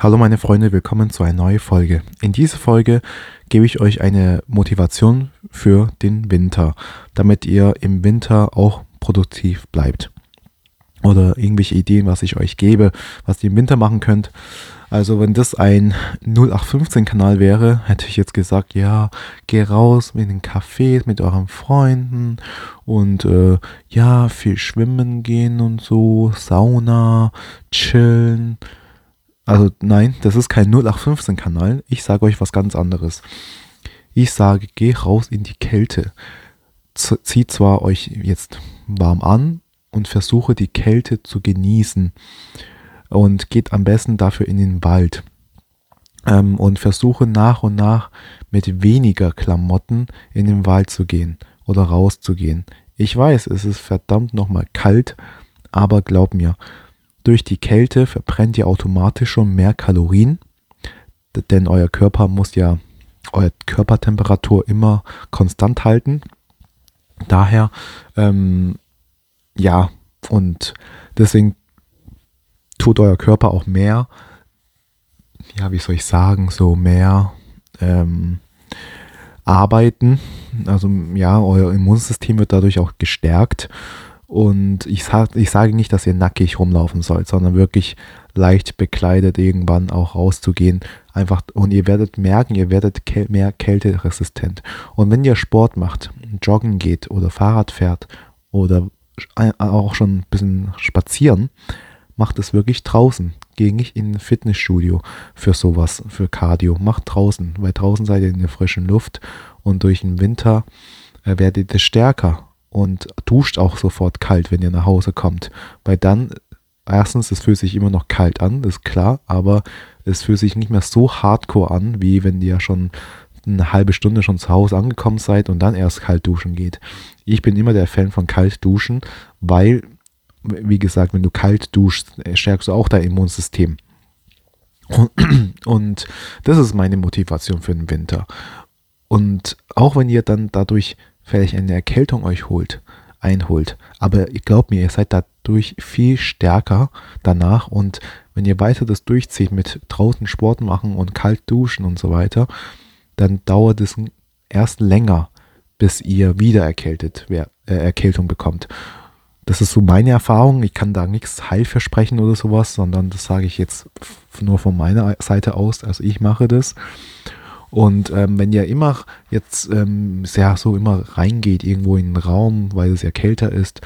Hallo meine Freunde, willkommen zu einer neuen Folge. In dieser Folge gebe ich euch eine Motivation für den Winter, damit ihr im Winter auch produktiv bleibt. Oder irgendwelche Ideen, was ich euch gebe, was ihr im Winter machen könnt. Also wenn das ein 0815-Kanal wäre, hätte ich jetzt gesagt, ja, geh raus mit den Cafés, mit euren Freunden und äh, ja, viel schwimmen gehen und so, Sauna, chillen, also nein, das ist kein 0815-Kanal. Ich sage euch was ganz anderes. Ich sage, geh raus in die Kälte. Zieht zwar euch jetzt warm an und versuche die Kälte zu genießen. Und geht am besten dafür in den Wald. Ähm, und versuche nach und nach mit weniger Klamotten in den Wald zu gehen oder rauszugehen. Ich weiß, es ist verdammt nochmal kalt, aber glaub mir, durch die Kälte verbrennt ihr automatisch schon mehr Kalorien, denn euer Körper muss ja eure Körpertemperatur immer konstant halten. Daher, ähm, ja, und deswegen tut euer Körper auch mehr, ja, wie soll ich sagen, so mehr ähm, arbeiten. Also ja, euer Immunsystem wird dadurch auch gestärkt und ich, sag, ich sage nicht, dass ihr nackig rumlaufen sollt, sondern wirklich leicht bekleidet irgendwann auch rauszugehen. Einfach, und ihr werdet merken, ihr werdet mehr kälteresistent. Und wenn ihr Sport macht, joggen geht oder Fahrrad fährt oder auch schon ein bisschen spazieren, macht es wirklich draußen. Geh nicht in ein Fitnessstudio für sowas, für Cardio. Macht draußen, weil draußen seid ihr in der frischen Luft und durch den Winter äh, werdet ihr stärker und duscht auch sofort kalt, wenn ihr nach Hause kommt. Weil dann, erstens, es fühlt sich immer noch kalt an, das ist klar, aber es fühlt sich nicht mehr so hardcore an, wie wenn ihr schon eine halbe Stunde schon zu Hause angekommen seid und dann erst kalt duschen geht. Ich bin immer der Fan von kalt duschen, weil, wie gesagt, wenn du kalt duschst, stärkst du auch dein Immunsystem. Und, und das ist meine Motivation für den Winter. Und auch wenn ihr dann dadurch vielleicht eine Erkältung euch holt, einholt. Aber ich glaube mir, ihr seid dadurch viel stärker danach und wenn ihr weiter das durchzieht mit draußen Sport machen und kalt duschen und so weiter, dann dauert es erst länger, bis ihr wieder erkältet, äh, Erkältung bekommt. Das ist so meine Erfahrung. Ich kann da nichts heilversprechen oder sowas, sondern das sage ich jetzt nur von meiner Seite aus. Also ich mache das. Und ähm, wenn ihr immer jetzt ähm, sehr so immer reingeht irgendwo in den Raum, weil es ja kälter ist,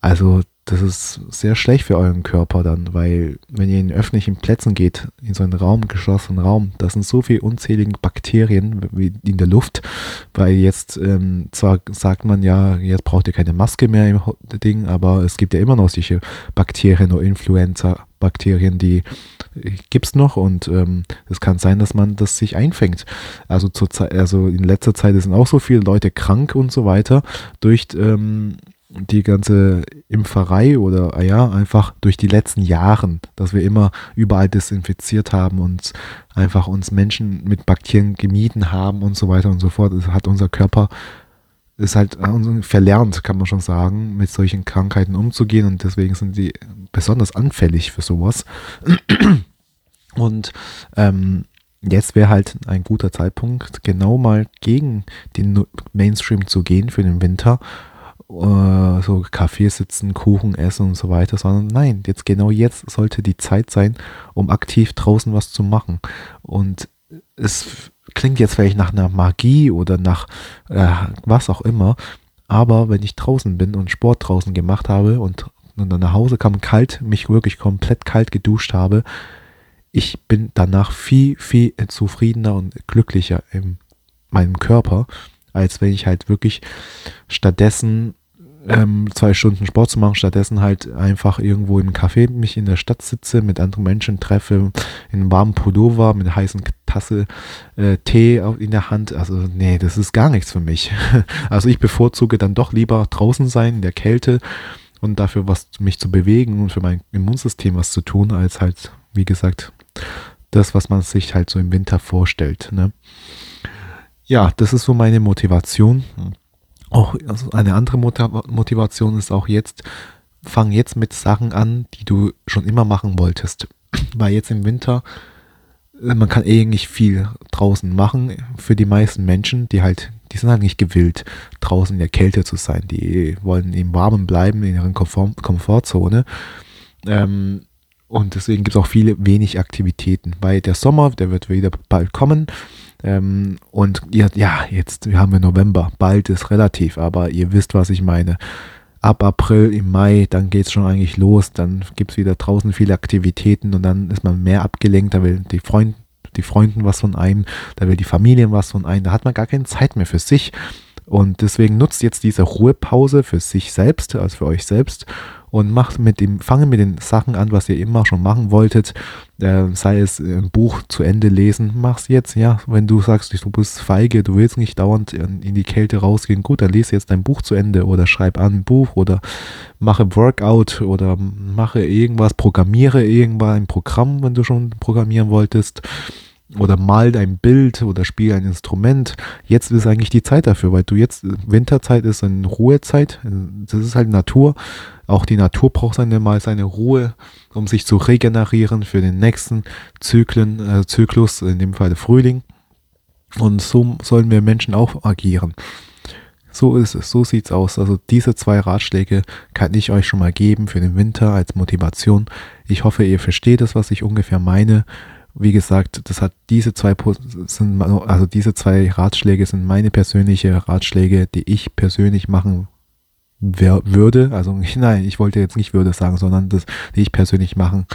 also das ist sehr schlecht für euren Körper dann, weil wenn ihr in öffentlichen Plätzen geht, in so einen Raum, geschlossenen Raum, da sind so viele unzählige Bakterien in der Luft, weil jetzt ähm, zwar sagt man ja, jetzt braucht ihr keine Maske mehr im Ding, aber es gibt ja immer noch solche Bakterien oder Influenza-Bakterien, die gibt es noch und ähm, es kann sein, dass man das sich einfängt. Also zur also in letzter Zeit sind auch so viele Leute krank und so weiter durch ähm, die ganze Impferei oder ah ja, einfach durch die letzten Jahren, dass wir immer überall desinfiziert haben und einfach uns Menschen mit Bakterien gemieden haben und so weiter und so fort. Das hat unser Körper ist halt verlernt, kann man schon sagen, mit solchen Krankheiten umzugehen und deswegen sind sie besonders anfällig für sowas. Und ähm, jetzt wäre halt ein guter Zeitpunkt, genau mal gegen den Mainstream zu gehen für den Winter äh, so Kaffee sitzen, Kuchen essen und so weiter, sondern nein, jetzt genau jetzt sollte die Zeit sein, um aktiv draußen was zu machen. Und es klingt jetzt vielleicht nach einer Magie oder nach äh, was auch immer, aber wenn ich draußen bin und Sport draußen gemacht habe und, und dann nach Hause kam kalt, mich wirklich komplett kalt geduscht habe, ich bin danach viel, viel zufriedener und glücklicher in meinem Körper, als wenn ich halt wirklich stattdessen ähm, zwei Stunden Sport zu machen, stattdessen halt einfach irgendwo im Café mich in der Stadt sitze, mit anderen Menschen treffe, in einem warmen Pullover mit einer heißen Tasse äh, Tee in der Hand. Also nee, das ist gar nichts für mich. Also ich bevorzuge dann doch lieber draußen sein, in der Kälte und dafür was mich zu bewegen und für mein Immunsystem was zu tun, als halt, wie gesagt, das, was man sich halt so im Winter vorstellt. Ne? Ja, das ist so meine Motivation auch also eine andere Motivation ist auch jetzt, fang jetzt mit Sachen an, die du schon immer machen wolltest. Weil jetzt im Winter man kann eh nicht viel draußen machen für die meisten Menschen, die halt, die sind halt nicht gewillt, draußen in der Kälte zu sein. Die wollen im Warmen bleiben, in ihrer Komfort Komfortzone. Ähm, und deswegen gibt es auch viele wenig Aktivitäten, weil der Sommer, der wird wieder bald kommen. Ähm, und ihr, ja, jetzt haben wir November, bald ist relativ, aber ihr wisst, was ich meine ab April, im Mai, dann geht es schon eigentlich los. Dann gibt es wieder draußen viele Aktivitäten und dann ist man mehr abgelenkt. Da will die Freund, die Freunden was von einem, da will die Familie was von einem. Da hat man gar keine Zeit mehr für sich. Und deswegen nutzt jetzt diese Ruhepause für sich selbst, also für euch selbst und macht mit dem, fange mit den Sachen an, was ihr immer schon machen wolltet. Äh, sei es ein Buch zu Ende lesen, mach's jetzt, ja. Wenn du sagst, du bist feige, du willst nicht dauernd in, die Kälte rausgehen, gut, dann lese jetzt dein Buch zu Ende oder schreib an ein Buch oder mache Workout oder mache irgendwas, programmiere irgendwann ein Programm, wenn du schon programmieren wolltest oder mal dein Bild oder spiel ein Instrument. Jetzt ist eigentlich die Zeit dafür, weil du jetzt, Winterzeit ist eine Ruhezeit, das ist halt Natur. Auch die Natur braucht seine mal seine Ruhe, um sich zu regenerieren für den nächsten Zyklen, äh, Zyklus, in dem Fall Frühling. Und so sollen wir Menschen auch agieren. So ist es, so sieht's aus. Also diese zwei Ratschläge kann ich euch schon mal geben für den Winter als Motivation. Ich hoffe, ihr versteht es, was ich ungefähr meine wie gesagt, das hat diese zwei sind, also diese zwei Ratschläge sind meine persönliche Ratschläge, die ich persönlich machen würde. Also nein, ich wollte jetzt nicht würde sagen, sondern das, die ich persönlich machen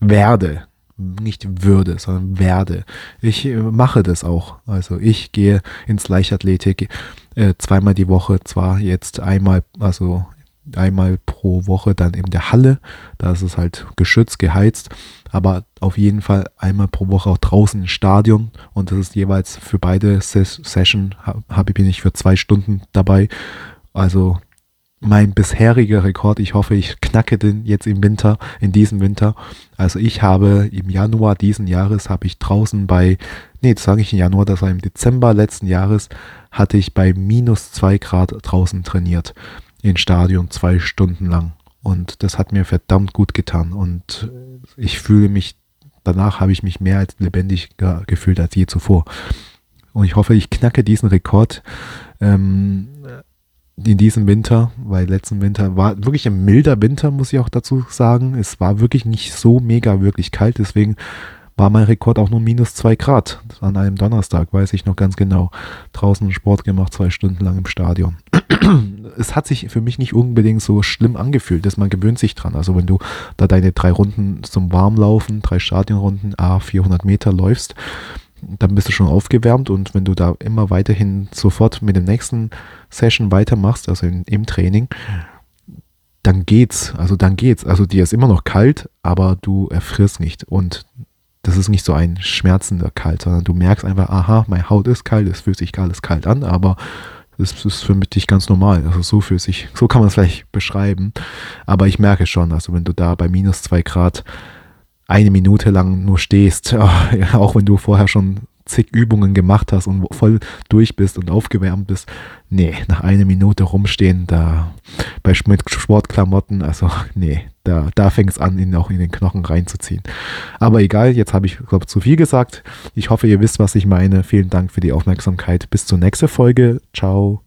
werde. Nicht würde, sondern werde. Ich äh, mache das auch. Also ich gehe ins Leichtathletik äh, zweimal die Woche, zwar jetzt einmal, also einmal pro Woche dann in der Halle. Da ist es halt geschützt, geheizt, aber auf jeden Fall einmal pro Woche auch draußen im Stadion und das ist jeweils für beide Ses Session habe bin ich für zwei Stunden dabei. Also mein bisheriger Rekord, ich hoffe, ich knacke den jetzt im Winter, in diesem Winter. Also ich habe im Januar diesen Jahres habe ich draußen bei, nee, das sage ich im Januar, das war im Dezember letzten Jahres, hatte ich bei minus zwei Grad draußen trainiert im Stadion zwei Stunden lang. Und das hat mir verdammt gut getan. Und ich fühle mich, danach habe ich mich mehr als lebendig gefühlt als je zuvor. Und ich hoffe, ich knacke diesen Rekord ähm, in diesem Winter, weil letzten Winter war wirklich ein milder Winter, muss ich auch dazu sagen. Es war wirklich nicht so mega wirklich kalt, deswegen war mein Rekord auch nur minus zwei Grad an einem Donnerstag, weiß ich noch ganz genau. Draußen Sport gemacht, zwei Stunden lang im Stadion. es hat sich für mich nicht unbedingt so schlimm angefühlt, dass man gewöhnt sich dran. Also wenn du da deine drei Runden zum Warmlaufen, drei Stadionrunden, a 400 Meter läufst, dann bist du schon aufgewärmt und wenn du da immer weiterhin sofort mit dem nächsten Session weitermachst, also in, im Training, dann geht's. Also dann geht's. Also dir ist immer noch kalt, aber du erfrierst nicht. Und das ist nicht so ein schmerzender Kalt, sondern du merkst einfach, aha, meine Haut ist kalt, es fühlt sich alles kalt an, aber es ist für mich ganz normal. Also so fühlt sich, so kann man es vielleicht beschreiben. Aber ich merke schon, also wenn du da bei minus zwei Grad eine Minute lang nur stehst, auch wenn du vorher schon zig Übungen gemacht hast und voll durch bist und aufgewärmt bist. Nee, nach einer Minute rumstehen, da bei Sportklamotten, also nee, da, da fängt es an, ihn auch in den Knochen reinzuziehen. Aber egal, jetzt habe ich, glaube zu viel gesagt. Ich hoffe, ihr wisst, was ich meine. Vielen Dank für die Aufmerksamkeit. Bis zur nächsten Folge. Ciao.